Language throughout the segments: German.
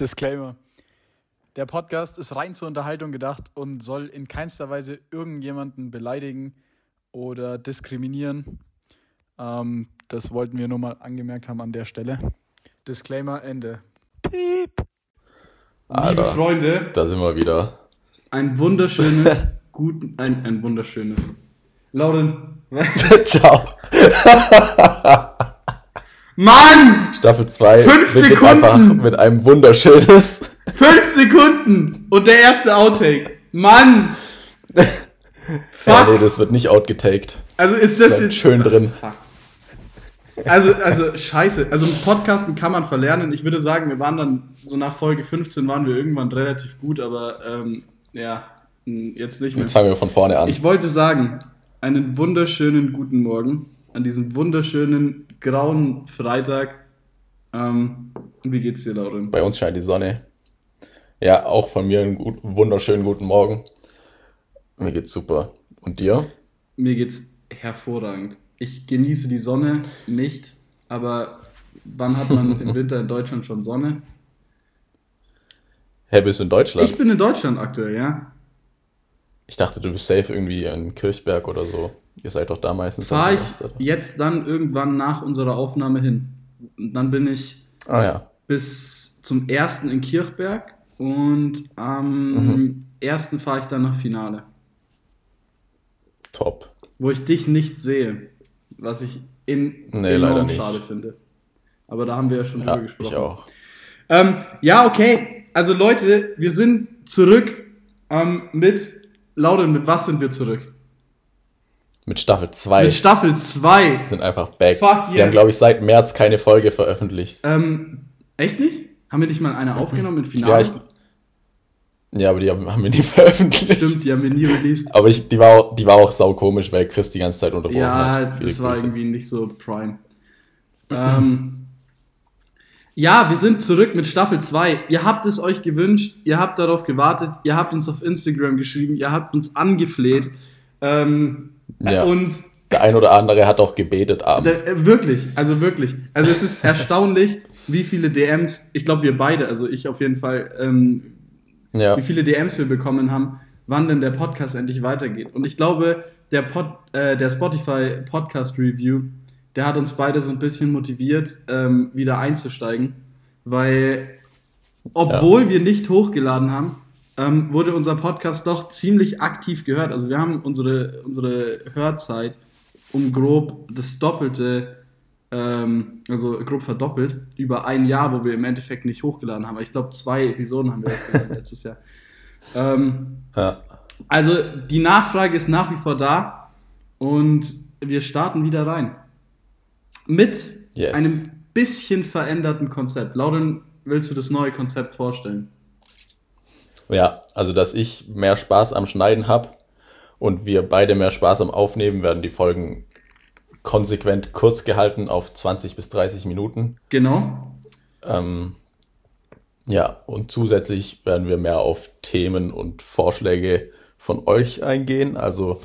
Disclaimer. Der Podcast ist rein zur Unterhaltung gedacht und soll in keinster Weise irgendjemanden beleidigen oder diskriminieren. Ähm, das wollten wir nur mal angemerkt haben an der Stelle. Disclaimer Ende. Piep. Liebe Freunde, da sind wir wieder. Ein wunderschönes, gut, ein, ein wunderschönes. Lauren. Ciao. Mann! Staffel 2 Fünf Sekunden! einfach mit einem wunderschönes. Fünf Sekunden! Und der erste Outtake. Mann! Ja, Fuck! nee, das wird nicht outgetaked. Also ist das jetzt. schön drin. Fuck. Also, also, scheiße. Also, Podcasten kann man verlernen. Ich würde sagen, wir waren dann, so nach Folge 15 waren wir irgendwann relativ gut, aber, ähm, ja, jetzt nicht mehr. Jetzt fangen wir von vorne an. Ich wollte sagen, einen wunderschönen guten Morgen an diesem wunderschönen grauen Freitag. Ähm, wie geht's dir, Lauren? Bei uns scheint die Sonne. Ja, auch von mir einen gut, wunderschönen guten Morgen. Mir geht's super. Und dir? Mir geht's hervorragend. Ich genieße die Sonne nicht, aber wann hat man im Winter in Deutschland schon Sonne? Hey, bist du in Deutschland? Ich bin in Deutschland aktuell, ja. Ich dachte, du bist safe irgendwie in Kirchberg oder so. Ihr seid doch da meistens. Fahre ich jetzt dann irgendwann nach unserer Aufnahme hin. Und dann bin ich Ah ja. bis zum ersten in Kirchberg und am Mhm. ersten fahre ich dann nach Finale. Top. wo ich dich nicht sehe, was ich in Nee, leider enorm nicht. schade finde. Aber da haben wir ja schon Ja, drüber gesprochen. ich auch. Ähm, ja, okay. Also Leute, wir sind zurück ähm, mit Lauren, mit was sind wir zurück? Mit Staffel 2 Mit Staffel 2. sind einfach back. Fuck Wir haben, yes. glaube ich, seit März keine Folge veröffentlicht. Ähm, echt nicht? Haben wir nicht mal eine aufgenommen mit Ja, Finale? ich, ja, aber die haben, haben wir nie veröffentlicht. Stimmt, die haben wir nie released. Aber ich, die, war auch, die war auch sau komisch, weil Chris die ganze Zeit unterbrochen hat. Ja, das war Grüße. irgendwie nicht so prime. ähm, ja, wir sind zurück mit Staffel 2. Ihr habt es euch gewünscht, ihr habt darauf gewartet, ihr habt uns auf Instagram geschrieben, ihr habt uns angefleht. Ähm, Ja. Und Der ein oder andere hat auch gebetet abends. äh, wirklich, also wirklich. Also es ist erstaunlich, wie viele DMs, ich glaube wir beide, also ich auf jeden Fall, ähm, ja. wie viele DMs wir bekommen haben, wann denn der Podcast endlich weitergeht. Und ich glaube, der, Pod, äh, der Spotify Podcast Review, der hat uns beide so ein bisschen motiviert, ähm, wieder einzusteigen, weil obwohl wir nicht hochgeladen haben, ähm, wurde unser Podcast doch ziemlich aktiv gehört. Also wir haben unsere, unsere Hörzeit um grob das Doppelte, ähm, also grob verdoppelt, über ein Jahr, wo wir im Endeffekt nicht hochgeladen haben. Aber Ich glaube, zwei Episoden haben wir letztes Jahr. Ähm, ja. also die Nachfrage ist nach wie vor da und wir starten wieder rein. Mit Yes. einem bisschen veränderten Konzept. Lauren, willst du das neue Konzept vorstellen? Ja, also dass ich mehr Spaß am Schneiden habe und wir beide mehr Spaß am Aufnehmen, werden die Folgen konsequent kurz gehalten auf 20 bis 30 Minuten. Genau. Ähm, ja, und zusätzlich werden wir mehr auf Themen und Vorschläge von euch eingehen. Also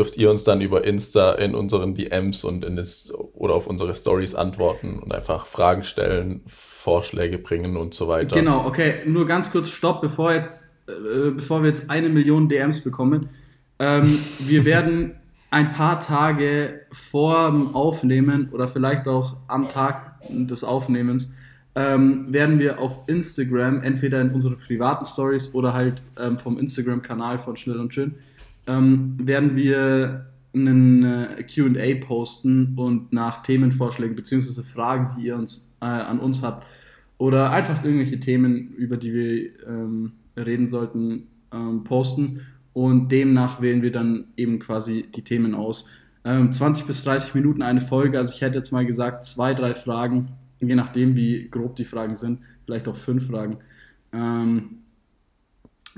dürft ihr uns dann über Insta in unseren DMs und in das, oder auf unsere Stories antworten und einfach Fragen stellen, Vorschläge bringen und so weiter. Genau, okay, nur ganz kurz Stopp, bevor, jetzt, äh, bevor wir jetzt eine Million DMs bekommen. Ähm, wir werden ein paar Tage vor dem Aufnehmen oder vielleicht auch am Tag des Aufnehmens ähm, werden wir auf Instagram, entweder in unsere privaten Stories oder halt ähm, vom Instagram-Kanal von Schnell und Schön, ähm, werden wir einen äh, QA posten und nach Themenvorschlägen bzw. Fragen, die ihr uns äh, an uns habt, oder einfach irgendwelche Themen, über die wir ähm, reden sollten, ähm, posten. Und demnach wählen wir dann eben quasi die Themen aus. Ähm, 20 bis 30 Minuten eine Folge. Also ich hätte jetzt mal gesagt, zwei, drei Fragen, je nachdem, wie grob die Fragen sind, vielleicht auch fünf Fragen. Ähm,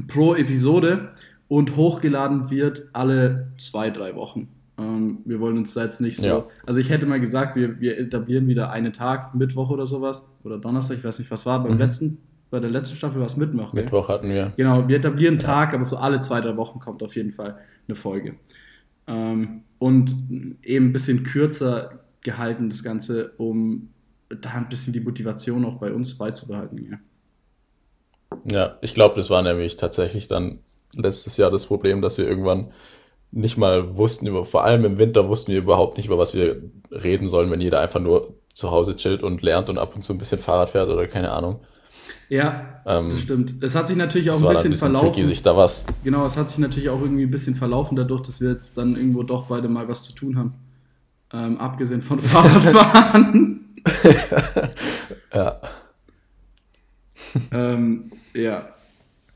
pro Episode und hochgeladen wird alle zwei, drei Wochen. Ähm, wir wollen uns da jetzt nicht so. Ja. Also ich hätte mal gesagt, wir, wir etablieren wieder einen Tag, Mittwoch oder sowas. Oder Donnerstag, ich weiß nicht, was war. Beim letzten, bei der letzten Staffel war es Mittwoch. Mittwoch hatten wir. Genau, wir etablieren einen Tag, aber so alle zwei, drei Wochen kommt auf jeden Fall eine Folge. Ähm, und eben ein bisschen kürzer gehalten, das Ganze, um da ein bisschen die Motivation auch bei uns beizubehalten. Ja. Ja, ich glaube, das war nämlich tatsächlich dann letztes Jahr das Problem, dass wir irgendwann nicht mal wussten über, vor allem im Winter wussten wir überhaupt nicht, über was wir reden sollen, wenn jeder einfach nur zu Hause chillt und lernt und ab und zu ein bisschen Fahrrad fährt oder keine Ahnung. Ja, Ähm, das stimmt. Es hat sich natürlich auch ein war dann bisschen, verlaufen. tricky, sich da was. Genau, es hat sich natürlich auch irgendwie ein bisschen verlaufen, dadurch, dass wir jetzt dann irgendwo doch beide mal was zu tun haben. Ähm, abgesehen von Fahrradfahren. Ja. ähm, ja.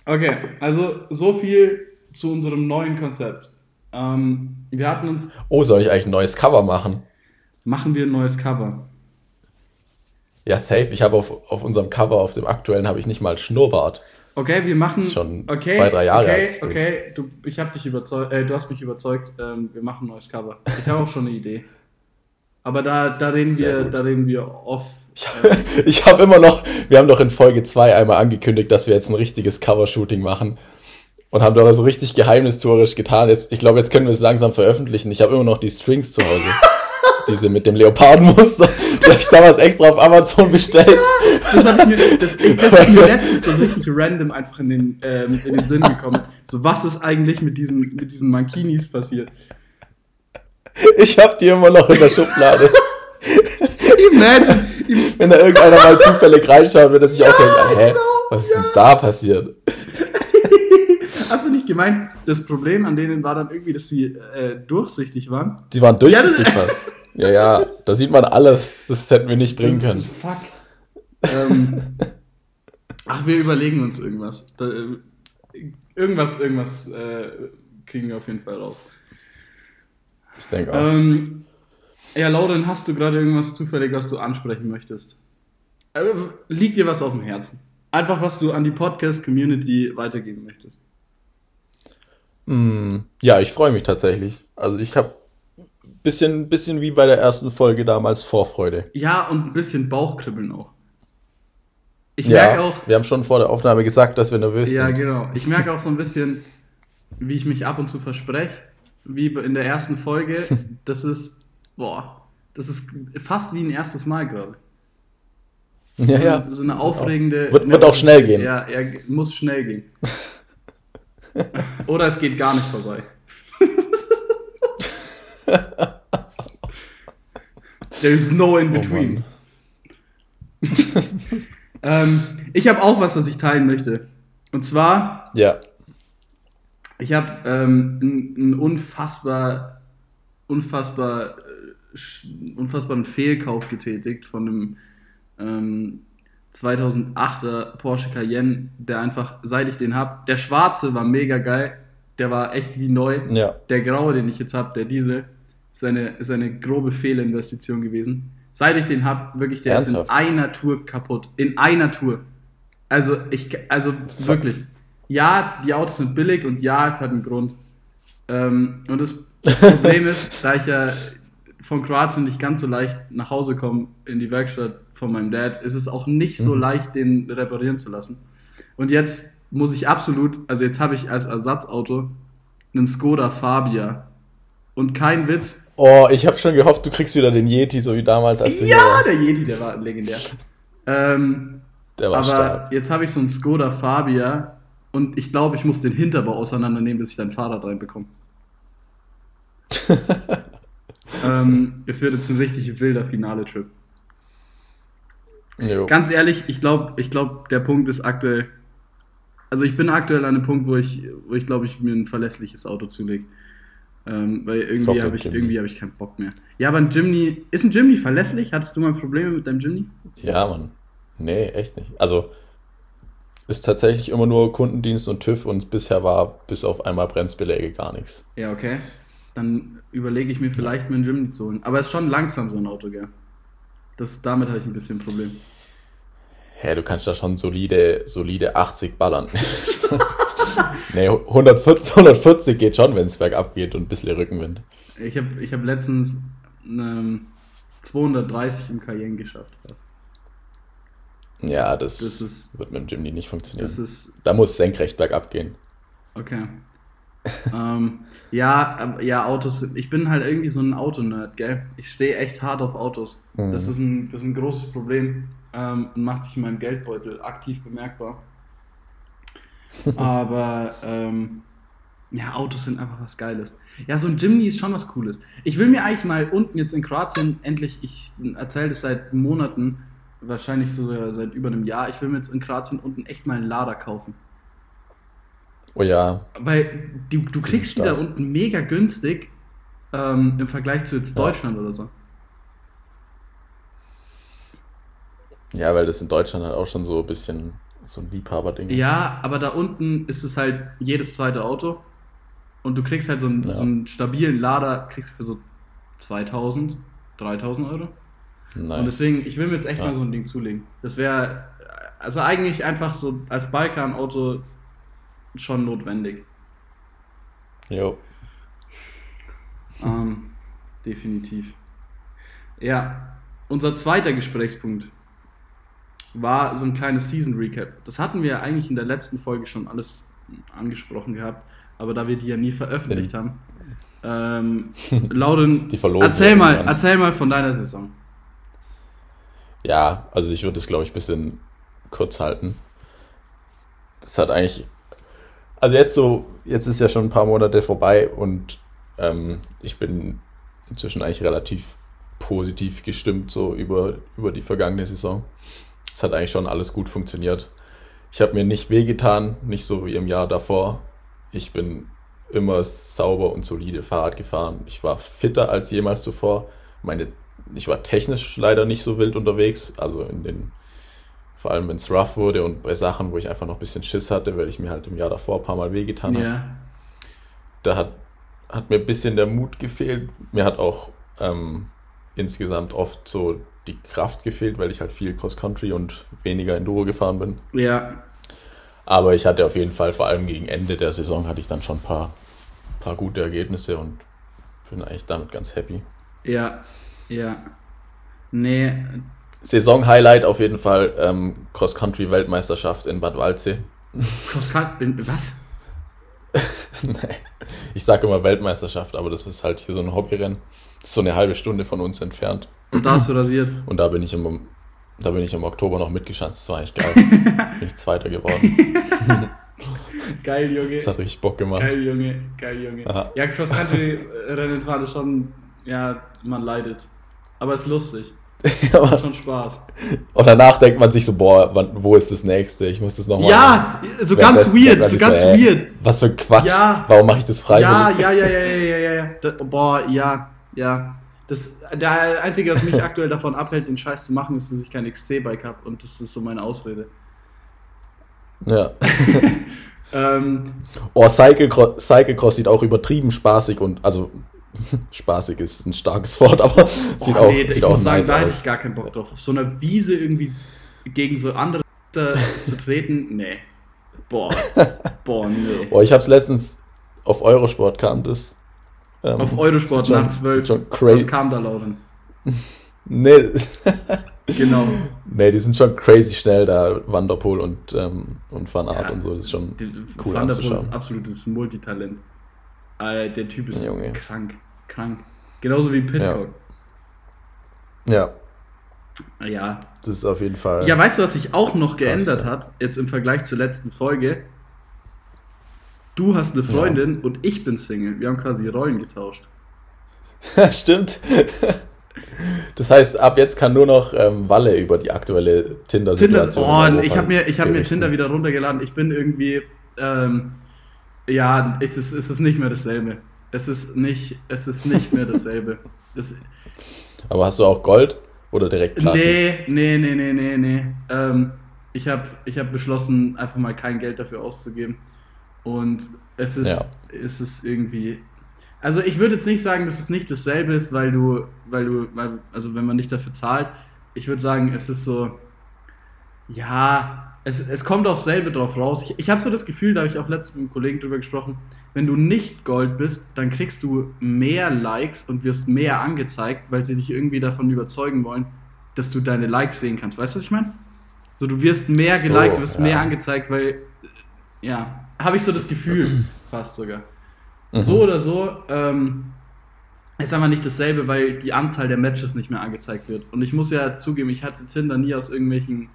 Okay, also so viel zu unserem neuen Konzept. Ähm, wir hatten uns. Oh, soll ich eigentlich ein neues Cover machen? Machen wir ein neues Cover. Ja, safe. Ich habe auf, auf unserem Cover, auf dem aktuellen, habe ich nicht mal Schnurrbart. Okay, wir machen. Das ist schon okay, zwei, drei Jahre Okay, okay, du, ich habe dich überzeugt, äh, du hast mich überzeugt. Ähm, wir machen ein neues Cover. Ich habe auch schon eine Idee. Aber da, da reden Sehr wir, gut. da reden wir off. Ich, ich habe immer noch, wir haben doch in Folge 2 einmal angekündigt, dass wir jetzt ein richtiges Cover-Shooting machen. Und haben doch so richtig geheimnistuerisch getan. Jetzt, ich glaube, jetzt können wir es langsam veröffentlichen. Ich habe immer noch die Strings zu Hause. Diese mit dem Leopardenmuster. Die habe ich damals extra auf Amazon bestellt. Das, hab ich mir, das, das ist mir letztens so richtig random einfach in den, ähm, in den Sinn gekommen. So, was ist eigentlich mit diesen, mit diesen Mankinis passiert? Ich habe die immer noch in der Schublade. Imagine, Wenn da irgendeiner mal zufällig reinschaut, wird er sich auch denken, hä, was ist denn da passiert? hast du nicht gemeint, das Problem an denen war dann irgendwie, dass sie äh, durchsichtig waren? Die waren durchsichtig Ja, fast. Ja, ja, da sieht man alles. Das hätten wir nicht bringen können. Fuck. Ähm, ach, wir überlegen uns irgendwas. Da, äh, irgendwas, irgendwas äh, kriegen wir auf jeden Fall raus. Ich denke auch. Ähm, ja, Lauren, hast du gerade irgendwas zufällig, was du ansprechen möchtest? Äh, liegt dir was auf dem Herzen? Einfach, was du an die Podcast-Community weitergeben möchtest. Hm, ja, ich freue mich tatsächlich. Also ich habe bisschen, bisschen wie bei der ersten Folge damals Vorfreude. Ja, und ein bisschen Bauchkribbeln auch. Ich ja, merke auch, wir haben schon vor der Aufnahme gesagt, dass wir nervös ja, sind. genau. Ich merke auch so ein bisschen, wie ich mich ab und zu verspreche, wie in der ersten Folge. Das ist, boah, das ist fast wie ein erstes Mal gerade. Ja, ja. So eine aufregende. Wird- wird auch schnell gehen. Ja, er muss schnell gehen. Oder es geht gar nicht vorbei. There is no in Oh between. Mann. ähm, ich habe auch was, was ich teilen möchte. Und zwar, Ja. Ich habe ähm, einen unfassbar, unfassbar, äh, unfassbaren Fehlkauf getätigt von einem ähm, 2008er Porsche Cayenne, der einfach, seit ich den habe, der schwarze war mega geil, der war echt wie neu. Ja. Der graue, den ich jetzt habe, der diese, ist eine, ist eine grobe Fehlinvestition gewesen. Seit ich den habe, wirklich, der ist Ernsthaft? in einer Tour kaputt. In einer Tour. Also, ich, also wirklich. Ja, die Autos sind billig und ja, es hat einen Grund. Ähm, und das, das Problem ist, da ich ja von Kroatien nicht ganz so leicht nach Hause komme in die Werkstatt von meinem Dad, ist es auch nicht so leicht, den reparieren zu lassen. Und jetzt muss ich absolut, also jetzt habe ich als Ersatzauto einen Skoda Fabia. Und kein Witz, Oh, ich habe schon gehofft, du kriegst wieder den Yeti, so wie damals, als du ja, der Yeti, der war legendär. Ähm, Der war aber stark. jetzt habe ich so einen Skoda Fabia und ich glaube, ich muss den Hinterbau auseinandernehmen, bis ich dann Fahrrad reinbekomme. ähm, es wird jetzt ein richtig wilder Finale-Trip. Ganz ehrlich, ich glaube, ich glaub, der Punkt ist aktuell. Also ich bin aktuell an einem Punkt, wo ich, wo ich glaube, ich mir ein verlässliches Auto zulege. Ähm, weil irgendwie habe ich, Jimny. irgendwie hab ich keinen Bock mehr. Ja, aber ein Jimny. Ist ein Jimny verlässlich? Hattest du mal Probleme mit deinem Jimny? Ja, Mann. Nee, echt nicht. Also, ist tatsächlich immer nur Kundendienst und TÜV und bisher war bis auf einmal Bremsbeläge gar nichts. Ja, okay. Dann überlege ich mir vielleicht, mir einen Jimny zu holen. Aber es ist schon langsam, so ein Auto, gell? Das, damit habe ich ein bisschen ein Problem. Hä, du kannst da schon solide, solide 80 ballern. nee, 140, 140 geht schon, wenn es bergab geht und ein bisschen Rückenwind. Ich habe ich hab letztens ähm, 230 im Cayenne geschafft. Fast. Ja, das, Das ist- wird mit dem Jimny nicht funktionieren. Ist da muss senkrecht bergab gehen. Okay. ähm, ja, ja, Autos. Ich bin halt irgendwie so ein Autonerd, gell? Ich stehe echt hart auf Autos. Mhm. Das, ist ein, das ist ein großes Problem ähm, und macht sich in meinem Geldbeutel aktiv bemerkbar. Aber ähm, ja, Autos sind einfach was Geiles. Ja, so ein Jimny ist schon was Cooles. Ich will mir eigentlich mal unten jetzt in Kroatien endlich, ich erzähle das seit Monaten, wahrscheinlich sogar seit über einem Jahr, ich will mir jetzt in Kroatien unten echt mal einen Lader kaufen. Oh ja. Weil du, du kriegst die da unten mega günstig ähm, im Vergleich zu jetzt Deutschland ja. oder so. Ja, weil das in Deutschland halt auch schon so ein bisschen so ein Liebhaberding ist. Ja, aber da unten ist es halt jedes zweite Auto. Und du kriegst halt so einen, ja. so einen stabilen Lader, kriegst du für so 2000, 3000 Euro. Nice. Und deswegen, ich will mir jetzt echt ja. mal so ein Ding zulegen. Das wäre, also eigentlich einfach so als Balkan-Auto schon notwendig. Jo. Ähm, definitiv. Ja, unser zweiter Gesprächspunkt war so ein kleines Season Recap. Das hatten wir ja eigentlich in der letzten Folge schon alles angesprochen gehabt, aber da wir die ja nie veröffentlicht ja. haben. Ähm, Lauren, erzähl mal, erzähl mal von deiner Saison. Ja, also ich würde es, glaube ich, ein bisschen kurz halten. Das hat eigentlich, also jetzt so, jetzt ist ja schon ein paar Monate vorbei und ähm, ich bin inzwischen eigentlich relativ positiv gestimmt so über, über die vergangene Saison. Es hat eigentlich schon alles gut funktioniert. Ich habe mir nicht wehgetan, nicht so wie im Jahr davor. Ich bin immer sauber und solide Fahrrad gefahren. Ich war fitter als jemals zuvor. Meine, ich war technisch leider nicht so wild unterwegs. Also in den, vor allem wenn es rough wurde und bei Sachen, wo ich einfach noch ein bisschen Schiss hatte, weil ich mir halt im Jahr davor ein paar Mal wehgetan yeah. habe. Da hat, hat mir ein bisschen der Mut gefehlt. Mir hat auch ähm, insgesamt oft so die Kraft gefehlt, weil ich halt viel Cross-Country und weniger Enduro gefahren bin. Ja. Aber ich hatte auf jeden Fall, vor allem gegen Ende der Saison, hatte ich dann schon ein paar, paar gute Ergebnisse und bin eigentlich damit ganz happy. Ja, ja. Nee. Saison-Highlight auf jeden Fall ähm, Cross-Country-Weltmeisterschaft in Bad Waldsee. Cross-Country, was? nee. Ich sage immer Weltmeisterschaft, aber das ist halt hier so ein Hobbyrennen. Das ist so eine halbe Stunde von uns entfernt. Und da hast du rasiert. Und da bin ich im, da bin ich im Oktober noch mitgeschanzt. Das war echt geil. bin ich Zweiter geworden. geil, Junge. Das hat richtig Bock gemacht. Geil, Junge. Geil, Junge. Aha. Ja, Cross-Country-Rennen fahren ist schon, ja, man leidet. Aber es ist lustig. macht schon Spaß. Und danach denkt man sich so, boah, wann, wo ist das nächste? Ich muss das nochmal. Ja, so ganz weird, so ganz so, ey, weird. Was für ein Quatsch. Ja. Warum mache ich das freiwillig? Ja, ja, ja, ja, ja, ja, ja. Das, boah, ja, ja. Das, der Einzige, was mich aktuell davon abhält, den Scheiß zu machen, ist, dass ich kein XC-Bike habe und das ist so meine Ausrede. Ja. ähm, oh, Cyclecross, Cyclecross sieht auch übertrieben spaßig und, also, spaßig ist ein starkes Wort, aber oh, sieht auch, nee, sieht ich auch muss sagen, nice da hätte ich gar keinen Bock drauf. Auf so einer Wiese irgendwie gegen so andere zu treten, nee. Boah, boah, nee. Boah, ich hab's letztens auf Eurosport kam das ähm, Auf Eurosport nach 12. Was kam da, Lauren? nee. genau. Nee, die sind schon crazy schnell da, Wanderpool und, ähm, und Van ja, und so. Das ist schon cool Wanderpool anzuschauen. ist absolutes Multitalent. Äh, der Typ ist Junge. krank, krank. Genauso wie Pitcock. Ja. ja. Ja. Das ist auf jeden Fall. Ja, weißt du, was sich auch noch geändert hat, jetzt im Vergleich zur letzten Folge? Du hast eine Freundin ja. und ich bin Single. Wir haben quasi Rollen getauscht. Stimmt. Das heißt, ab jetzt kann nur noch ähm, Walle über die aktuelle Tinder-Situation. Tinder, oh, ich habe mir, hab mir Tinder wieder runtergeladen. Ich bin irgendwie, ähm, ja, es ist, es ist nicht mehr dasselbe. Es ist nicht, es ist nicht mehr dasselbe. Das, Aber hast du auch Gold oder direkt Platin? Nee, nee, nee, nee, nee, nee. Ähm, ich habe ich hab beschlossen, einfach mal kein Geld dafür auszugeben. Und es ist, ja. es ist irgendwie. Also ich würde jetzt nicht sagen, dass es nicht dasselbe ist, weil du, weil du, weil, also wenn man nicht dafür zahlt, ich würde sagen, es ist so, ja, es, es kommt aufs selbe drauf raus. Ich, ich habe so das Gefühl, da habe ich auch letztens mit einem Kollegen drüber gesprochen, wenn du nicht Gold bist, dann kriegst du mehr Likes und wirst mehr angezeigt, weil sie dich irgendwie davon überzeugen wollen, dass du deine Likes sehen kannst. Weißt du, was ich meine? So, du wirst mehr geliked, so, wirst ja. mehr angezeigt, weil, ja, habe ich so das Gefühl, fast sogar. Mhm. So oder so, ähm, ist aber nicht dasselbe, weil die Anzahl der Matches nicht mehr angezeigt wird. Und ich muss ja zugeben, ich hatte Tinder nie aus irgendwelchen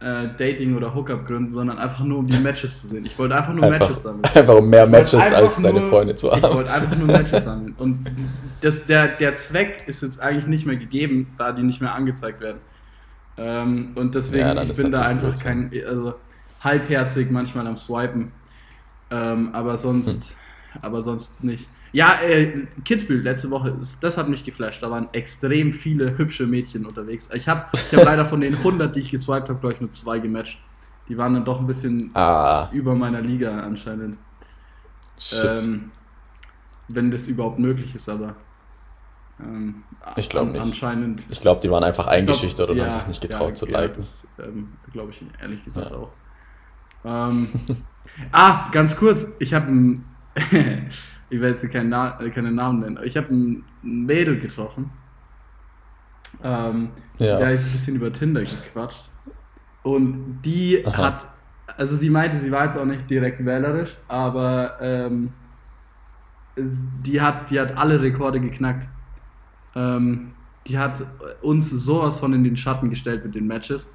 äh, Dating- oder Hookup-Gründen, sondern einfach nur um die Matches zu sehen. Ich wollte einfach nur Einfach, Matches sammeln. einfach um mehr Ich Matches als deine nur- Freunde zu Ich haben. wollte einfach nur Matches sammeln. Und das, der, der Zweck ist jetzt eigentlich nicht mehr gegeben, da die nicht mehr angezeigt werden. Ähm, und deswegen, Ja, ich bin da einfach kein, also halbherzig manchmal am Swipen. Ähm, aber sonst, Hm. aber sonst nicht. Ja, äh, Kitzbühel letzte Woche, das- hat mich geflasht. Da waren extrem viele hübsche Mädchen unterwegs. Ich habe ich hab leider von den 100, die ich geswiped habe, glaube ich, nur zwei gematcht. Die waren dann doch ein bisschen Ah, über meiner Liga anscheinend. shit. Ähm, wenn das überhaupt möglich ist, aber ähm, Ich glaub an- nicht. Anscheinend. ich glaube, die waren einfach Ich glaub, eingeschüchtert und ja, haben sich nicht getraut ja, zu ja, liken. Das ähm, glaube ich ehrlich gesagt Ja. auch. Ähm, ah, ganz kurz. Ich habe ein. ich werde jetzt keinen Na äh, keine Namen nennen. Ich habe ein Mädel getroffen. Ähm, Ja. Da ist ein bisschen über Tinder gequatscht. Und die Aha. hat, also sie meinte, sie war jetzt auch nicht direkt wählerisch, aber ähm, die, hat, die hat alle Rekorde geknackt. Ähm, die hat uns sowas von in den Schatten gestellt mit den Matches.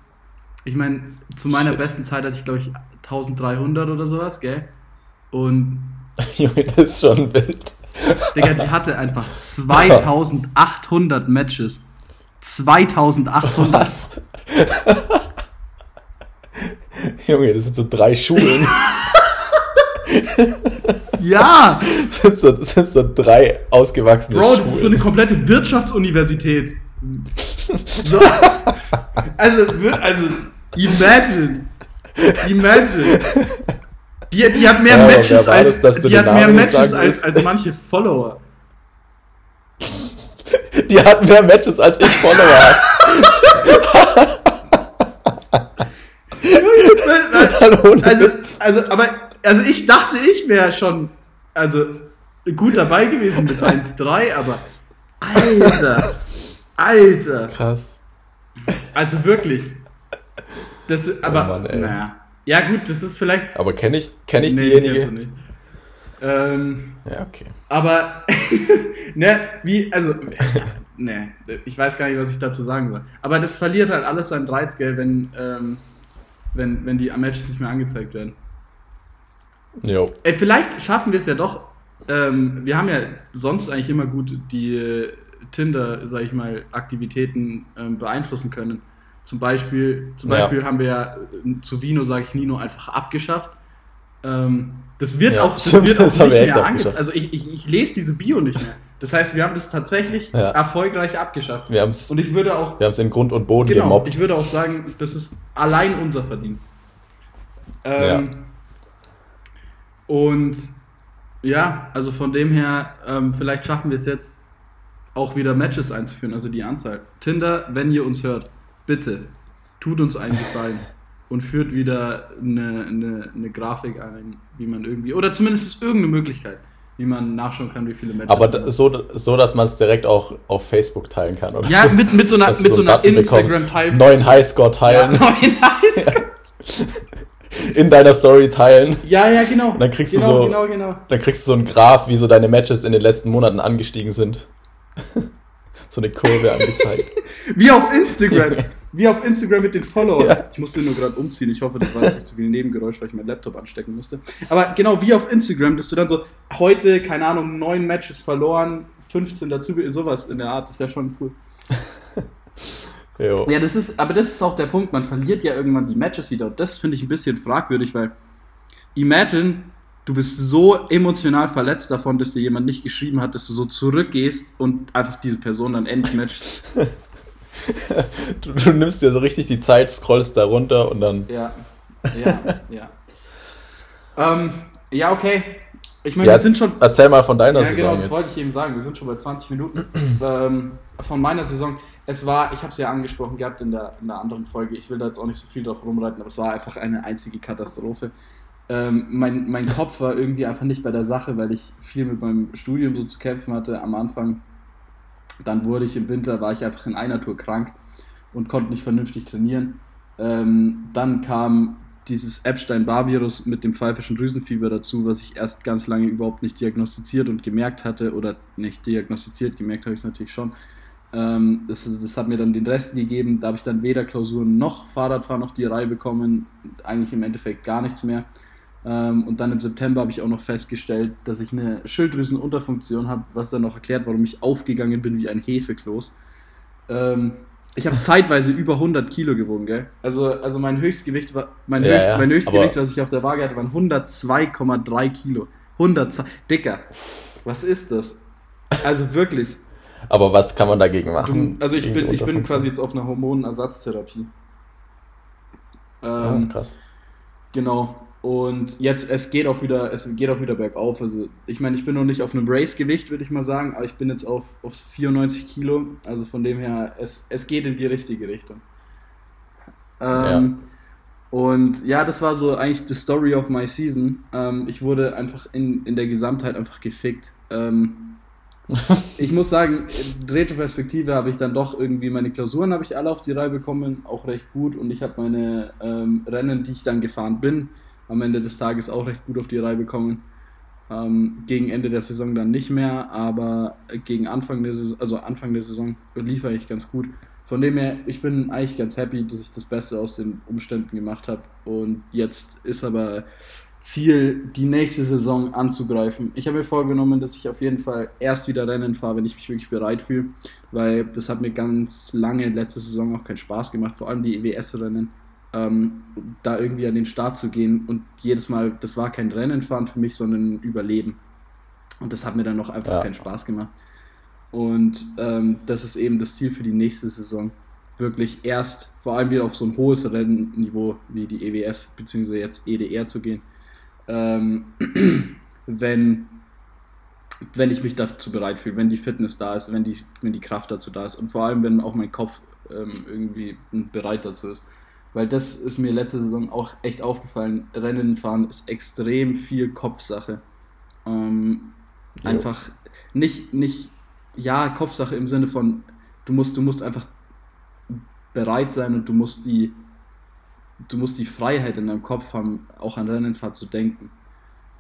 Ich meine, zu meiner Shit. besten Zeit hatte ich, glaube ich, 1300 oder sowas, gell? Und Junge, das ist schon wild. Digga, die hatte einfach 2800 Matches. 2800. Was? Junge, das sind so drei Schulen. Ja! Das sind so, das sind so drei ausgewachsene Bro, das ist so eine Schulen. komplette Wirtschaftsuniversität. So. Also, also, imagine. Imagine. Die, die hat mehr Ja, Matches als, das, die hat mehr Matches als, als manche Follower. Die hatten mehr Matches als ich Follower habe. Hallo, Also, also, aber, also ich dachte, ich wäre schon, also, gut dabei gewesen mit 1,3, aber, Alter, Alter. Krass. Also wirklich. Das, aber, Oh Mann, naja. Ja gut, das ist vielleicht... Aber kenne ich, kenn ich Nee, diejenige? nicht. Ähm, Ja, okay. aber, ne, wie, also, ne, ich weiß gar nicht, was ich dazu sagen soll. Aber das verliert halt alles seinen Reiz, gell, wenn, ähm, wenn, wenn die Matches nicht mehr angezeigt werden. Jo. Ey, vielleicht schaffen wir es ja doch. Ähm, wir haben ja sonst eigentlich immer gut die äh, Tinder, sag ich mal, Aktivitäten ähm, beeinflussen können. Zum Beispiel, zum Ja. Beispiel haben wir ja zu Vino, sage ich Nino, einfach abgeschafft. Ähm, das wird Ja, auch, das stimmt, wird auch das haben nicht mehr angezeigt. Also ich, ich, ich lese diese Bio nicht mehr. Das heißt, wir haben das tatsächlich Ja. erfolgreich abgeschafft. Wir haben es Und ich würde auch wir haben's in Grund und Boden Genau, gemobbt. ich würde auch sagen, das ist allein unser Verdienst. Ähm, Und ja, also von dem her, ähm, vielleicht schaffen wir es jetzt auch wieder Matches einzuführen, also die Anzahl. Tinder, wenn ihr uns hört, bitte tut uns einen Gefallen und führt wieder eine, eine, eine Grafik ein, wie man irgendwie, oder zumindest irgendeine Möglichkeit, wie man nachschauen kann, wie viele Matches Aber da, so, so, dass man es direkt auch auf Facebook teilen kann. Oder Ja, so. mit, mit so einer, du mit so einer Button bekommst. Instagram-Teil. Neuen Highscore ja, teilen, neuen Highscore. in deiner Story teilen. Ja, ja, genau. Und dann kriegst du genau, so- Genau, genau. Dann kriegst du so einen Graph, wie so deine Matches in den letzten Monaten angestiegen sind. so eine Kurve angezeigt. Wie auf Instagram. Wie auf Instagram mit den Followern. Ja. Ich musste nur gerade umziehen. Ich hoffe, das war jetzt nicht zu viel Nebengeräusch, weil ich meinen Laptop anstecken musste. Aber genau, wie auf Instagram, dass du dann so heute, keine Ahnung, neun Matches verloren, 15 dazu, sowas in der Art. Das wäre schon cool. Ja, das ist, aber das ist auch der Punkt. Man verliert ja irgendwann die Matches wieder. Und das finde ich ein bisschen fragwürdig, weil imagine, du bist so emotional verletzt davon, dass dir jemand nicht geschrieben hat, dass du so zurückgehst und einfach diese Person dann endlich matchst. Du, du nimmst dir so richtig die Zeit, scrollst da runter und dann. Ja, ja, ja. ähm, ja, okay. Ich meine, Ja, wir sind schon. Erzähl mal von deiner Ja, Saison genau, das jetzt. wollte ich eben sagen. Wir sind schon bei 20 Minuten ähm, von meiner Saison. Es war, ich habe es ja angesprochen gehabt in der, in der anderen Folge. Ich will da jetzt auch nicht so viel drauf rumreiten, aber es war einfach eine einzige Katastrophe. Ähm, mein, mein Kopf war irgendwie einfach nicht bei der Sache, weil ich viel mit meinem Studium so zu kämpfen hatte am Anfang. Dann wurde ich im Winter, war ich einfach in einer Tour krank und konnte nicht vernünftig trainieren. Ähm, dann kam dieses Epstein-Barr-Virus mit dem pfeifischen Drüsenfieber dazu, was ich erst ganz lange überhaupt nicht diagnostiziert und gemerkt hatte, oder nicht diagnostiziert, gemerkt habe ich es natürlich schon. Ähm, das, das hat mir dann den Rest gegeben. Da habe ich dann weder Klausuren noch Fahrradfahren auf die Reihe bekommen. Eigentlich im Endeffekt gar nichts mehr. Ähm, und dann im September habe ich auch noch festgestellt, dass ich eine Schilddrüsenunterfunktion habe, was dann noch erklärt, warum ich aufgegangen bin wie ein Hefekloß. Ähm, ich habe zeitweise über 100 Kilo gewogen, gell? Also, also mein Höchstgewicht war, mein, ja, Höchst, ja, mein Höchstgewicht, was ich auf der Waage hatte, waren 102,3 Kilo. 102, Dicker, was ist das? Also wirklich. Aber was kann man dagegen machen? Du, also ich bin, ich bin quasi jetzt auf einer Hormonenersatztherapie. Ah, ähm, oh, krass. Genau. Und jetzt, es geht auch wieder, es geht auch wieder bergauf. Also, ich meine, ich bin noch nicht auf einem Race-Gewicht, würde ich mal sagen, aber ich bin jetzt auf, auf 94 Kilo. Also von dem her, es, es geht in die richtige Richtung. Ähm, ja. Und ja, das war so eigentlich the story of my season. Ähm, ich wurde einfach in, in der Gesamtheit einfach gefickt. Ähm, ich muss sagen, in Retroperspektive habe ich dann doch irgendwie meine Klausuren habe ich alle auf die Reihe bekommen, auch recht gut. Und ich habe meine ähm, Rennen, die ich dann gefahren bin, am Ende des Tages auch recht gut auf die Reihe bekommen. Ähm, gegen Ende der Saison dann nicht mehr, aber gegen Anfang der Saison, also Anfang der Saison liefere ich ganz gut. Von dem her, ich bin eigentlich ganz happy, dass ich das Beste aus den Umständen gemacht habe. Und jetzt ist aber Ziel, die nächste Saison anzugreifen. Ich habe mir vorgenommen, dass ich auf jeden Fall erst wieder Rennen fahre, wenn ich mich wirklich bereit fühle, weil das hat mir ganz lange letzte Saison auch keinen Spaß gemacht, vor allem die EWS-Rennen ähm, da irgendwie an den Start zu gehen. Und jedes Mal, das war kein Rennen fahren für mich, sondern ein Überleben. Und das hat mir dann noch einfach ja. keinen Spaß gemacht. Und ähm, das ist eben das Ziel für die nächste Saison. Wirklich erst vor allem wieder auf so ein hohes Rennniveau wie die EWS bzw. jetzt EDR zu gehen, ähm, wenn, wenn ich mich dazu bereit fühle, wenn die Fitness da ist, wenn die, wenn die Kraft dazu da ist und vor allem, wenn auch mein Kopf ähm, irgendwie bereit dazu ist. Weil das ist mir letzte Saison auch echt aufgefallen. Rennen fahren ist extrem viel Kopfsache. Ähm, einfach nicht, nicht, ja, Kopfsache im Sinne von, du musst, du musst einfach bereit sein und du musst die, du musst die Freiheit in deinem Kopf haben, auch an Rennenfahrt zu denken.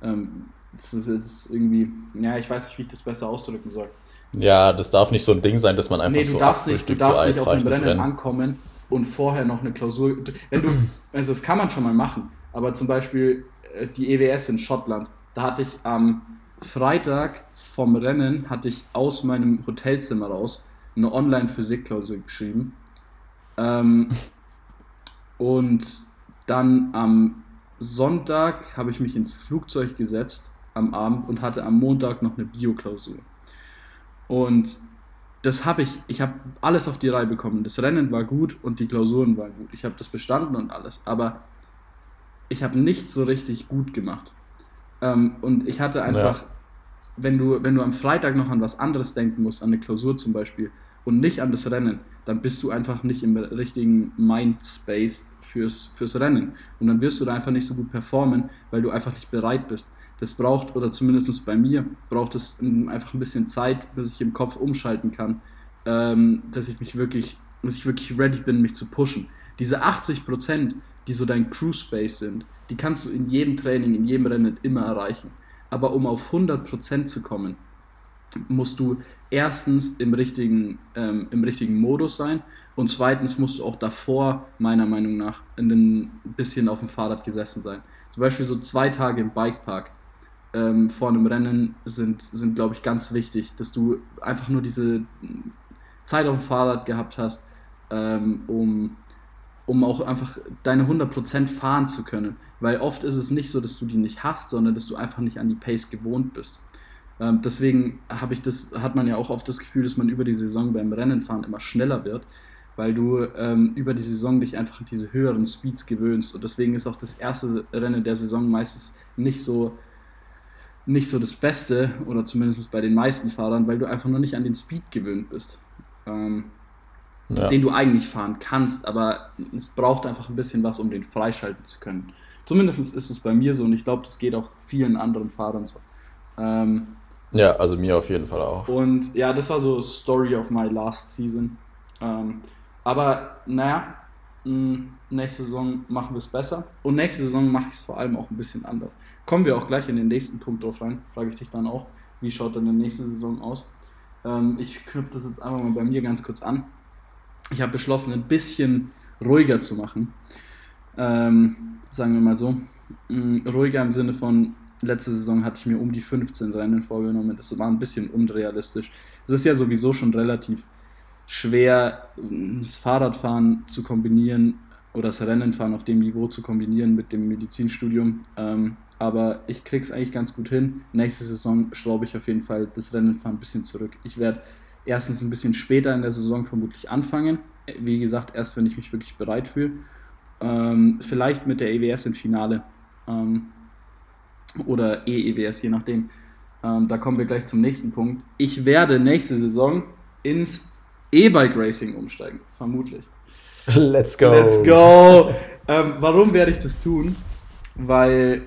Ähm, das, ist, das ist irgendwie, ja, ich weiß nicht, wie ich das besser ausdrücken soll. Ja, das darf nicht so ein Ding sein, dass man einfach nee, du so darfst nicht, du darfst nicht auf dem Rennen, Rennen ankommen und vorher noch eine Klausur. Wenn du, also das kann man schon mal machen, aber zum Beispiel äh, die EWS in Schottland, da hatte ich am Freitag vom Rennen, hatte ich aus meinem Hotelzimmer raus eine Online-Physik-Klausur geschrieben. Ähm, und dann am Sonntag habe ich mich ins Flugzeug gesetzt am Abend und hatte am Montag noch eine Bio-Klausur. Und das habe ich, ich habe alles auf die Reihe bekommen. Das Rennen war gut und die Klausuren waren gut. Ich habe das bestanden und alles. Aber ich habe nichts so richtig gut gemacht. Ähm, und ich hatte einfach, ja. wenn, du, wenn du am Freitag noch an was anderes denken musst, an eine Klausur zum Beispiel, und nicht an das Rennen, dann bist du einfach nicht im richtigen Mindspace fürs, fürs Rennen. Und dann wirst du da einfach nicht so gut performen, weil du einfach nicht bereit bist das braucht, oder zumindest bei mir, braucht es einfach ein bisschen Zeit, bis ich im Kopf umschalten kann, ähm, dass ich mich wirklich, dass ich wirklich ready bin, mich zu pushen. Diese 80%, die so dein Crew Space sind, die kannst du in jedem Training, in jedem Rennen immer erreichen. Aber um auf 100% zu kommen, musst du erstens im richtigen, ähm, im richtigen Modus sein und zweitens musst du auch davor, meiner Meinung nach, ein bisschen auf dem Fahrrad gesessen sein. Zum Beispiel so zwei Tage im Bikepark ähm, vor einem Rennen sind, sind glaube ich, ganz wichtig, dass du einfach nur diese Zeit auf dem Fahrrad gehabt hast, ähm, um, um auch einfach deine 100% fahren zu können. Weil oft ist es nicht so, dass du die nicht hast, sondern dass du einfach nicht an die Pace gewohnt bist. Ähm, deswegen ich das, hat man ja auch oft das Gefühl, dass man über die Saison beim Rennenfahren immer schneller wird, weil du ähm, über die Saison dich einfach an diese höheren Speeds gewöhnst. Und deswegen ist auch das erste Rennen der Saison meistens nicht so nicht so das Beste, oder zumindest bei den meisten Fahrern, weil du einfach noch nicht an den Speed gewöhnt bist, ähm, ja. den du eigentlich fahren kannst, aber es braucht einfach ein bisschen was, um den freischalten zu können. Zumindest ist es bei mir so und ich glaube, das geht auch vielen anderen Fahrern so. Ähm, ja, also mir auf jeden Fall auch. Und ja, das war so Story of my last season. Ähm, aber naja, nächste Saison machen wir es besser. Und nächste Saison mache ich es vor allem auch ein bisschen anders. Kommen wir auch gleich in den nächsten Punkt drauf rein, frage ich dich dann auch, wie schaut dann die nächste Saison aus. Ähm, ich knüpfe das jetzt einfach mal bei mir ganz kurz an. Ich habe beschlossen, ein bisschen ruhiger zu machen. Ähm, sagen wir mal so. Mm, ruhiger im Sinne von, letzte Saison hatte ich mir um die 15 Rennen vorgenommen. Das war ein bisschen unrealistisch. Es ist ja sowieso schon relativ schwer, das Fahrradfahren zu kombinieren oder das Rennenfahren auf dem Niveau zu kombinieren mit dem Medizinstudium. Ähm, aber ich krieg's eigentlich ganz gut hin. Nächste Saison schraube ich auf jeden Fall das Rennenfahren ein bisschen zurück. Ich werde erstens ein bisschen später in der Saison vermutlich anfangen. Wie gesagt, erst wenn ich mich wirklich bereit fühle. Ähm, vielleicht mit der EWS im Finale. Ähm, oder EEWS, je nachdem. Ähm, da kommen wir gleich zum nächsten Punkt. Ich werde nächste Saison ins E-Bike Racing umsteigen, vermutlich. Let's go. Let's go. Ähm, warum werde ich das tun? Weil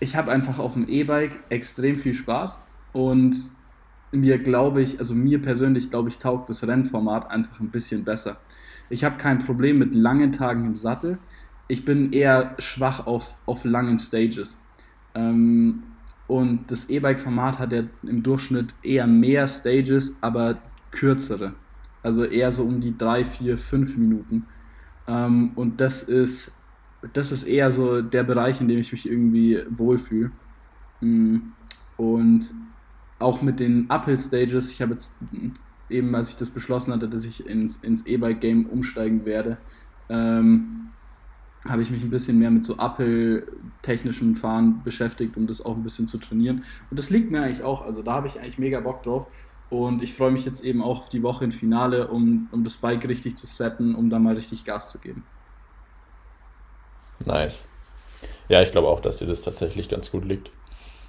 ich habe einfach auf dem E-Bike extrem viel Spaß und mir glaube ich, also mir persönlich glaube ich, taugt das Rennformat einfach ein bisschen besser. Ich habe kein Problem mit langen Tagen im Sattel. Ich bin eher schwach auf, auf langen Stages. Ähm, und das E-Bike-Format hat ja im Durchschnitt eher mehr Stages, aber kürzere. Also eher so um die drei, vier, fünf Minuten. Ähm, und das ist, das ist eher so der Bereich, in dem ich mich irgendwie wohlfühle. Mm, und auch mit den Uphill-Stages, ich habe jetzt eben, als ich das beschlossen hatte, dass ich ins, ins E-Bike-Game umsteigen werde, ähm, habe ich mich ein bisschen mehr mit so Uphill-technischem Fahren beschäftigt, um das auch ein bisschen zu trainieren. Und das liegt mir eigentlich auch, also da habe ich eigentlich mega Bock drauf. Und ich freue mich jetzt eben auch auf die Woche im Finale, um, um das Bike richtig zu setten, um da mal richtig Gas zu geben. Nice. Ja, ich glaube auch, dass dir das tatsächlich ganz gut liegt.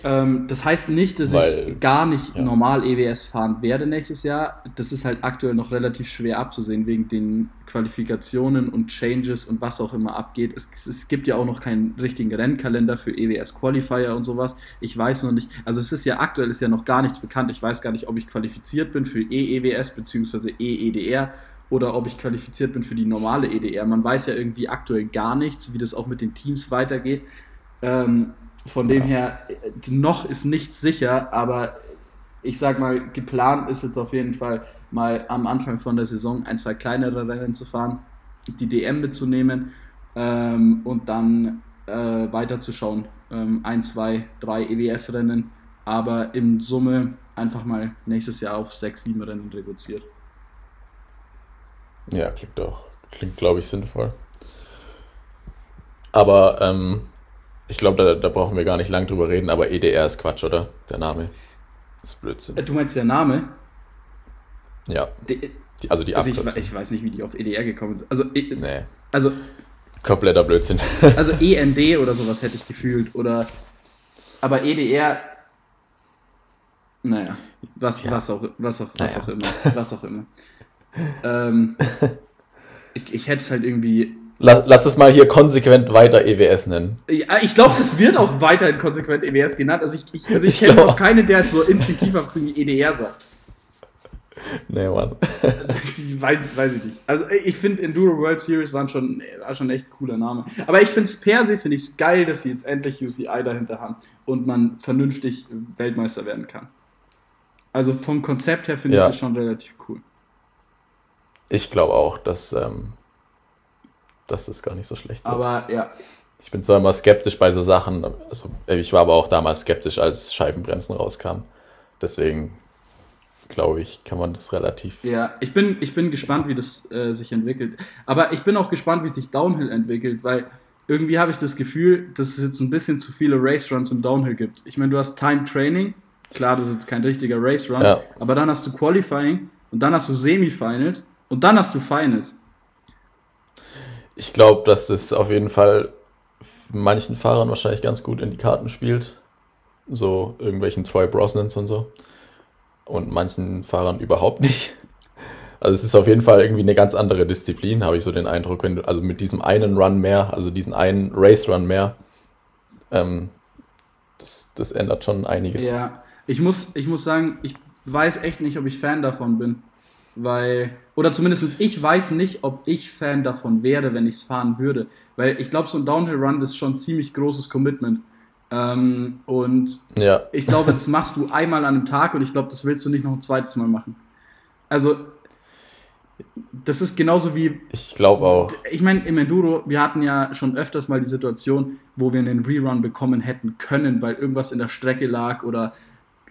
Ähm, das heißt nicht, dass Weil, ich gar nicht ja. normal EWS fahren werde nächstes Jahr. Das ist halt aktuell noch relativ schwer abzusehen wegen den Qualifikationen und Changes und was auch immer abgeht. Es, es gibt ja auch noch keinen richtigen Rennkalender für EWS Qualifier und sowas. Ich weiß noch nicht. Also es ist ja aktuell ist ja noch gar nichts bekannt. Ich weiß gar nicht, ob ich qualifiziert bin für EEWS bzw. EEDR oder ob ich qualifiziert bin für die normale EDR. Man weiß ja irgendwie aktuell gar nichts, wie das auch mit den Teams weitergeht. Ähm, von dem her, noch ist nichts sicher, aber ich sag mal, geplant ist jetzt auf jeden Fall mal am Anfang von der Saison ein, zwei kleinere Rennen zu fahren, die DM mitzunehmen ähm, und dann äh, weiterzuschauen. Ähm, ein, zwei, drei EWS-Rennen, aber in Summe einfach mal nächstes Jahr auf sechs, sieben Rennen reduziert. Ja, klingt doch, klingt glaube ich sinnvoll. Aber ähm, ich glaube, da, da, brauchen wir gar nicht lang drüber reden, aber EDR ist Quatsch, oder? Der Name ist Blödsinn. Äh, du meinst der Name? Ja. Die, also die also ich, ich, weiß nicht, wie die auf EDR gekommen sind. Also, e nee. also kompletter Blödsinn. also END oder sowas hätte ich gefühlt. Oder aber EDR. Naja, was, ja. was auch, was auch, was naja. auch immer. Was auch immer. ähm, ich, ich hätte es halt irgendwie Lass, lass das mal hier konsequent weiter EWS nennen. Ja, ich glaube, das wird auch weiterhin konsequent EWS genannt. Also ich, ich, also ich, ich kenne auch keinen, der so instinktiv auf EDR sagt. Nee, Mann. weiß, weiß ich nicht. Also ich finde Enduro World Series waren schon, war schon echt cooler Name. Aber ich finde es per se finde ich es geil, dass sie jetzt endlich UCI dahinter haben und man vernünftig Weltmeister werden kann. Also vom Konzept her finde ja. ich das schon relativ cool. Ich glaube auch, dass ähm, dass es gar nicht so schlecht wird. Aber ja. Ich bin zwar immer skeptisch bei so Sachen, also ich war aber auch damals skeptisch, als Scheibenbremsen rauskamen. Deswegen glaube ich, kann man das relativ. Ja, ich bin, ich bin gespannt, wie das äh, sich entwickelt. Aber ich bin auch gespannt, wie sich Downhill entwickelt, weil irgendwie habe ich das Gefühl, dass es jetzt ein bisschen zu viele Race Runs im Downhill gibt. Ich meine, du hast Time Training, klar, das ist jetzt kein richtiger Race Run, ja. aber dann hast du Qualifying und dann hast du Semifinals und dann hast du Finals. Ich glaube, dass das auf jeden Fall manchen Fahrern wahrscheinlich ganz gut in die Karten spielt. So irgendwelchen Troy Brosnans und so. Und manchen Fahrern überhaupt nicht. Also es ist auf jeden Fall irgendwie eine ganz andere Disziplin, habe ich so den Eindruck. Wenn du, also mit diesem einen Run mehr, also diesen einen Race Run mehr, ähm, das, das ändert schon einiges. Ja, ich muss, ich muss sagen, ich weiß echt nicht, ob ich Fan davon bin weil, oder zumindest ich weiß nicht, ob ich Fan davon wäre, wenn ich es fahren würde. Weil ich glaube, so ein Downhill-Run ist schon ein ziemlich großes Commitment. Ähm, und Ja. ich glaube, das machst du einmal an einem Tag und ich glaube, das willst du nicht noch ein zweites Mal machen. Also, das ist genauso wie Ich glaube auch. ich meine, im Enduro, wir hatten ja schon öfters mal die Situation, wo wir einen Rerun bekommen hätten können, weil irgendwas in der Strecke lag oder,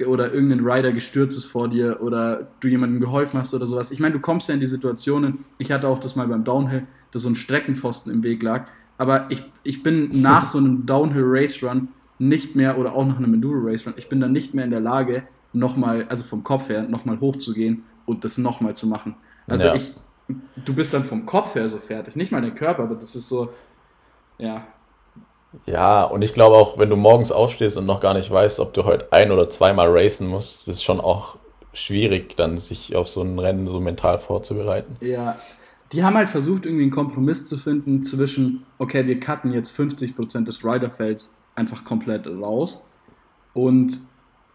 oder irgendein Rider gestürzt ist vor dir oder du jemandem geholfen hast oder sowas. Ich meine, du kommst ja in die Situationen, ich hatte auch das mal beim Downhill, dass so ein Streckenpfosten im Weg lag, aber ich, ich bin nach so einem Downhill-Race-Run nicht mehr, oder auch nach einem Enduro-Race-Run, ich bin dann nicht mehr in der Lage, nochmal, also vom Kopf her, nochmal hochzugehen und das nochmal zu machen. Also Ja. ich, du bist dann vom Kopf her so fertig, nicht mal der Körper, aber das ist so, ja, Ja, und ich glaube auch, wenn du morgens aufstehst und noch gar nicht weißt, ob du heute ein- oder zweimal racen musst, ist schon auch schwierig, dann sich auf so ein Rennen so mental vorzubereiten. ja. Die haben halt versucht, irgendwie einen Kompromiss zu finden zwischen, okay, wir cutten jetzt 50% des Riderfelds einfach komplett raus und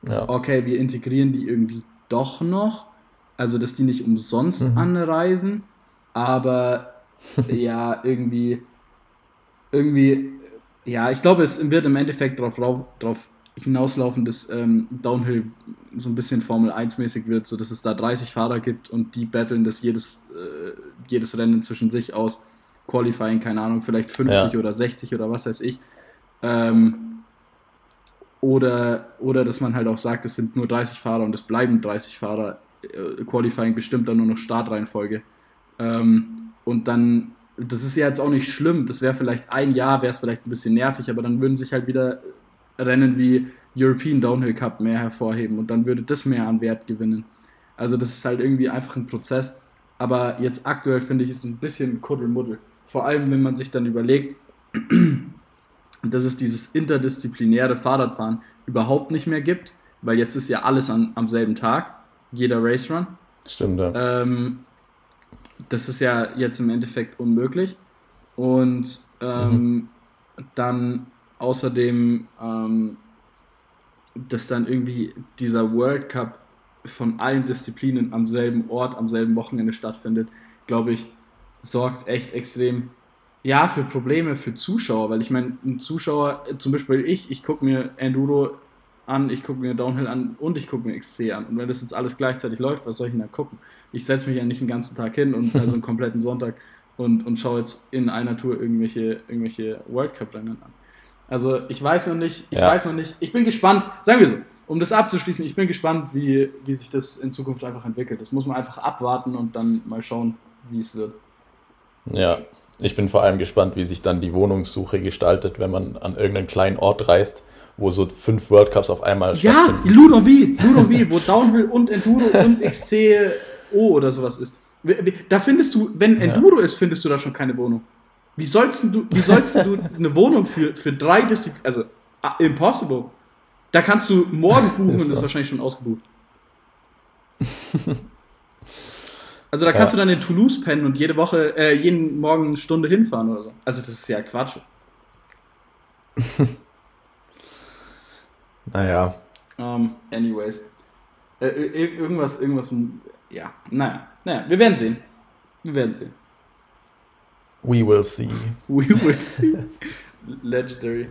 Ja. okay, wir integrieren die irgendwie doch noch, also dass die nicht umsonst anreisen, aber ja, irgendwie, irgendwie, ja, ich glaube, es wird im Endeffekt darauf drauf hinauslaufen, dass ähm, Downhill so ein bisschen Formel 1-mäßig wird, so dass es da 30 Fahrer gibt und die battlen das jedes, äh, jedes Rennen zwischen sich aus. Qualifying, keine Ahnung, vielleicht 50 Ja. oder 60 oder was weiß ich. Ähm, oder, oder dass man halt auch sagt, es sind nur 30 Fahrer und es bleiben 30 Fahrer. Äh, Qualifying bestimmt dann nur noch Startreihenfolge. Ähm, und dann, das ist ja jetzt auch nicht schlimm, das wäre vielleicht ein Jahr, wäre es vielleicht ein bisschen nervig, aber dann würden sich halt wieder Rennen wie European Downhill Cup mehr hervorheben und dann würde das mehr an Wert gewinnen. Also das ist halt irgendwie einfach ein Prozess. Aber jetzt aktuell finde ich es ein bisschen Kuddelmuddel. Vor allem, wenn man sich dann überlegt, dass es dieses interdisziplinäre Fahrradfahren überhaupt nicht mehr gibt, weil jetzt ist ja alles an, am selben Tag, jeder Race Run. Stimmt, ja. Ähm, das ist ja jetzt im Endeffekt unmöglich. Und ähm, dann außerdem, ähm, dass dann irgendwie dieser World Cup von allen Disziplinen am selben Ort, am selben Wochenende stattfindet, glaube ich, sorgt echt extrem, ja, für Probleme für Zuschauer, weil ich meine, ein Zuschauer, zum Beispiel ich, ich gucke mir Enduro an, ich gucke mir Downhill an und ich gucke mir XC an. Und wenn das jetzt alles gleichzeitig läuft, was soll ich denn da gucken? Ich setze mich ja nicht den ganzen Tag hin und also einen kompletten Sonntag und, und schaue jetzt in einer Tour irgendwelche, irgendwelche World Cup-Rennen an. Also ich weiß noch nicht, ich Ja. weiß noch nicht, ich bin gespannt, sagen wir so, um das abzuschließen, ich bin gespannt, wie, wie sich das in Zukunft einfach entwickelt. Das muss man einfach abwarten und dann mal schauen, wie es wird. Ja, ich bin vor allem gespannt, wie sich dann die Wohnungssuche gestaltet, wenn man an irgendeinen kleinen Ort reist, wo so fünf World Cups auf einmal Ja, stattfinden. Ludovic, Ludovic, wo Downhill und Enduro und XCO oder sowas ist. Da findest du, wenn Enduro ist, findest du da schon keine Wohnung. Wie sollst du, wie sollst du eine Wohnung für, für drei Disziplinen, also ah, impossible. Da kannst du morgen buchen Ist und ist so. wahrscheinlich schon ausgebucht. Also da kannst Ja. du dann in Toulouse pennen und jede Woche, äh, jeden Morgen eine Stunde hinfahren oder so. Also das ist ja Quatsch. Naja, Um, anyways. Äh, ir- irgendwas, irgendwas, ja, naja, naja, wir werden sehen. Wir werden sehen. we will see. We will see. Legendary.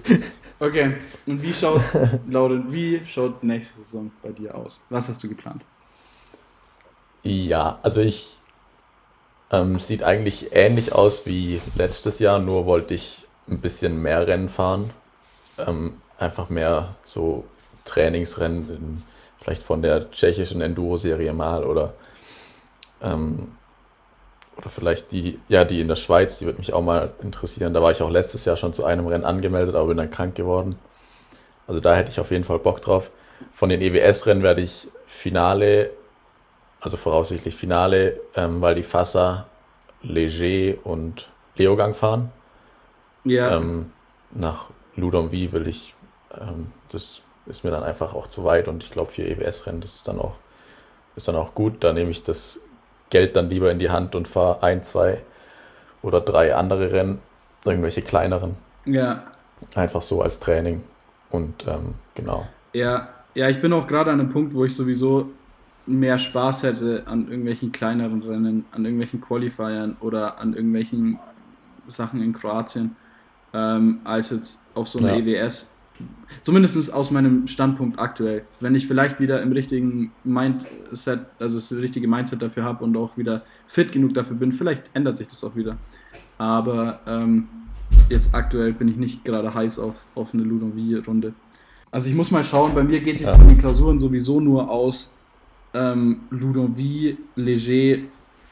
Okay, und wie schaut's, Laudin, wie schaut nächste Saison bei dir aus? Was hast du geplant? Ja, also ich ähm, sieht eigentlich ähnlich aus wie letztes Jahr, nur wollte ich ein bisschen mehr Rennen fahren. Ähm, einfach mehr so Trainingsrennen, in, vielleicht von der tschechischen Enduro-Serie mal oder ähm, oder vielleicht die, ja, die in der Schweiz, die würde mich auch mal interessieren. Da war ich auch letztes Jahr schon zu einem Rennen angemeldet, aber bin dann krank geworden. Also da hätte ich auf jeden Fall Bock drauf. Von den EWS-Rennen werde ich Finale also voraussichtlich Finale, ähm, weil die Fassa, Leger und Leogang fahren. Ja, Ähm, nach Ludomvi will ich, ähm, das ist mir dann einfach auch zu weit und ich glaube für EWS-Rennen, das ist dann auch, ist dann auch gut. Da nehme ich das Geld dann lieber in die Hand und fahre ein, zwei oder drei andere Rennen, irgendwelche kleineren, ja, einfach so als Training. Und ähm, genau. ja, ja, ich bin auch gerade an einem Punkt, wo ich sowieso mehr Spaß hätte an irgendwelchen kleineren Rennen, an irgendwelchen Qualifiern oder an irgendwelchen Sachen in Kroatien, ähm, als jetzt auf so einer Ja. EWS. Zumindest aus meinem Standpunkt aktuell. Wenn ich vielleicht wieder im richtigen Mindset, also das richtige Mindset dafür habe und auch wieder fit genug dafür bin, vielleicht ändert sich das auch wieder. Aber ähm, jetzt aktuell bin ich nicht gerade heiß auf, auf eine Ludovic-Runde. Also ich muss mal schauen, bei mir geht es sich ja. von den Klausuren sowieso nur aus, ähm, Ludovic, Leger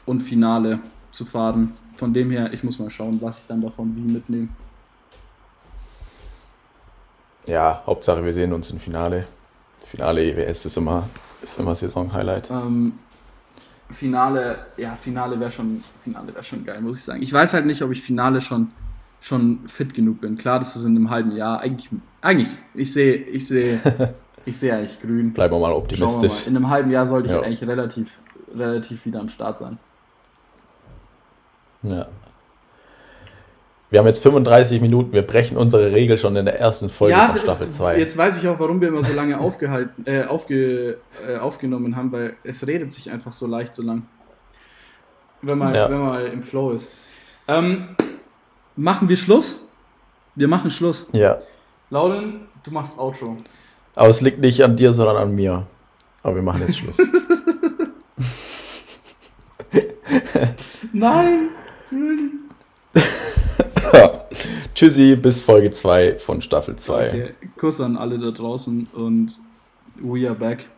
und Finale zu fahren. Von dem her, ich muss mal schauen, was ich dann davon wie mitnehme ja, Hauptsache wir sehen uns im Finale. Finale EWS ist immer, ist immer Saison-Highlight. Ähm, Finale, ja, Finale wäre schon, Finale wäre schon geil, muss ich sagen. Ich weiß halt nicht, ob ich Finale schon, schon fit genug bin. Klar, das ist in einem halben Jahr. Eigentlich, eigentlich, ich sehe, ich sehe, ich sehe eigentlich grün. Bleiben wir mal optimistisch. Wir mal. In einem halben Jahr sollte ich ja. eigentlich relativ, relativ wieder am Start sein. Ja, wir haben jetzt 35 Minuten, wir brechen unsere Regel schon in der ersten Folge ja, von Staffel 2. Jetzt weiß ich auch, warum wir immer so lange aufgehalten, äh, aufge, äh, aufgenommen haben, weil es redet sich einfach so leicht so lang. Wenn man, ja. wenn man mal im Flow ist. Ähm, machen wir Schluss? Wir machen Schluss. Ja. Lauren, du machst Outro. Aber es liegt nicht an dir, sondern an mir. Aber wir machen jetzt Schluss. Nein! Tschüssi, bis Folge 2 von Staffel 2. Okay. Kuss an alle da draußen und we are back.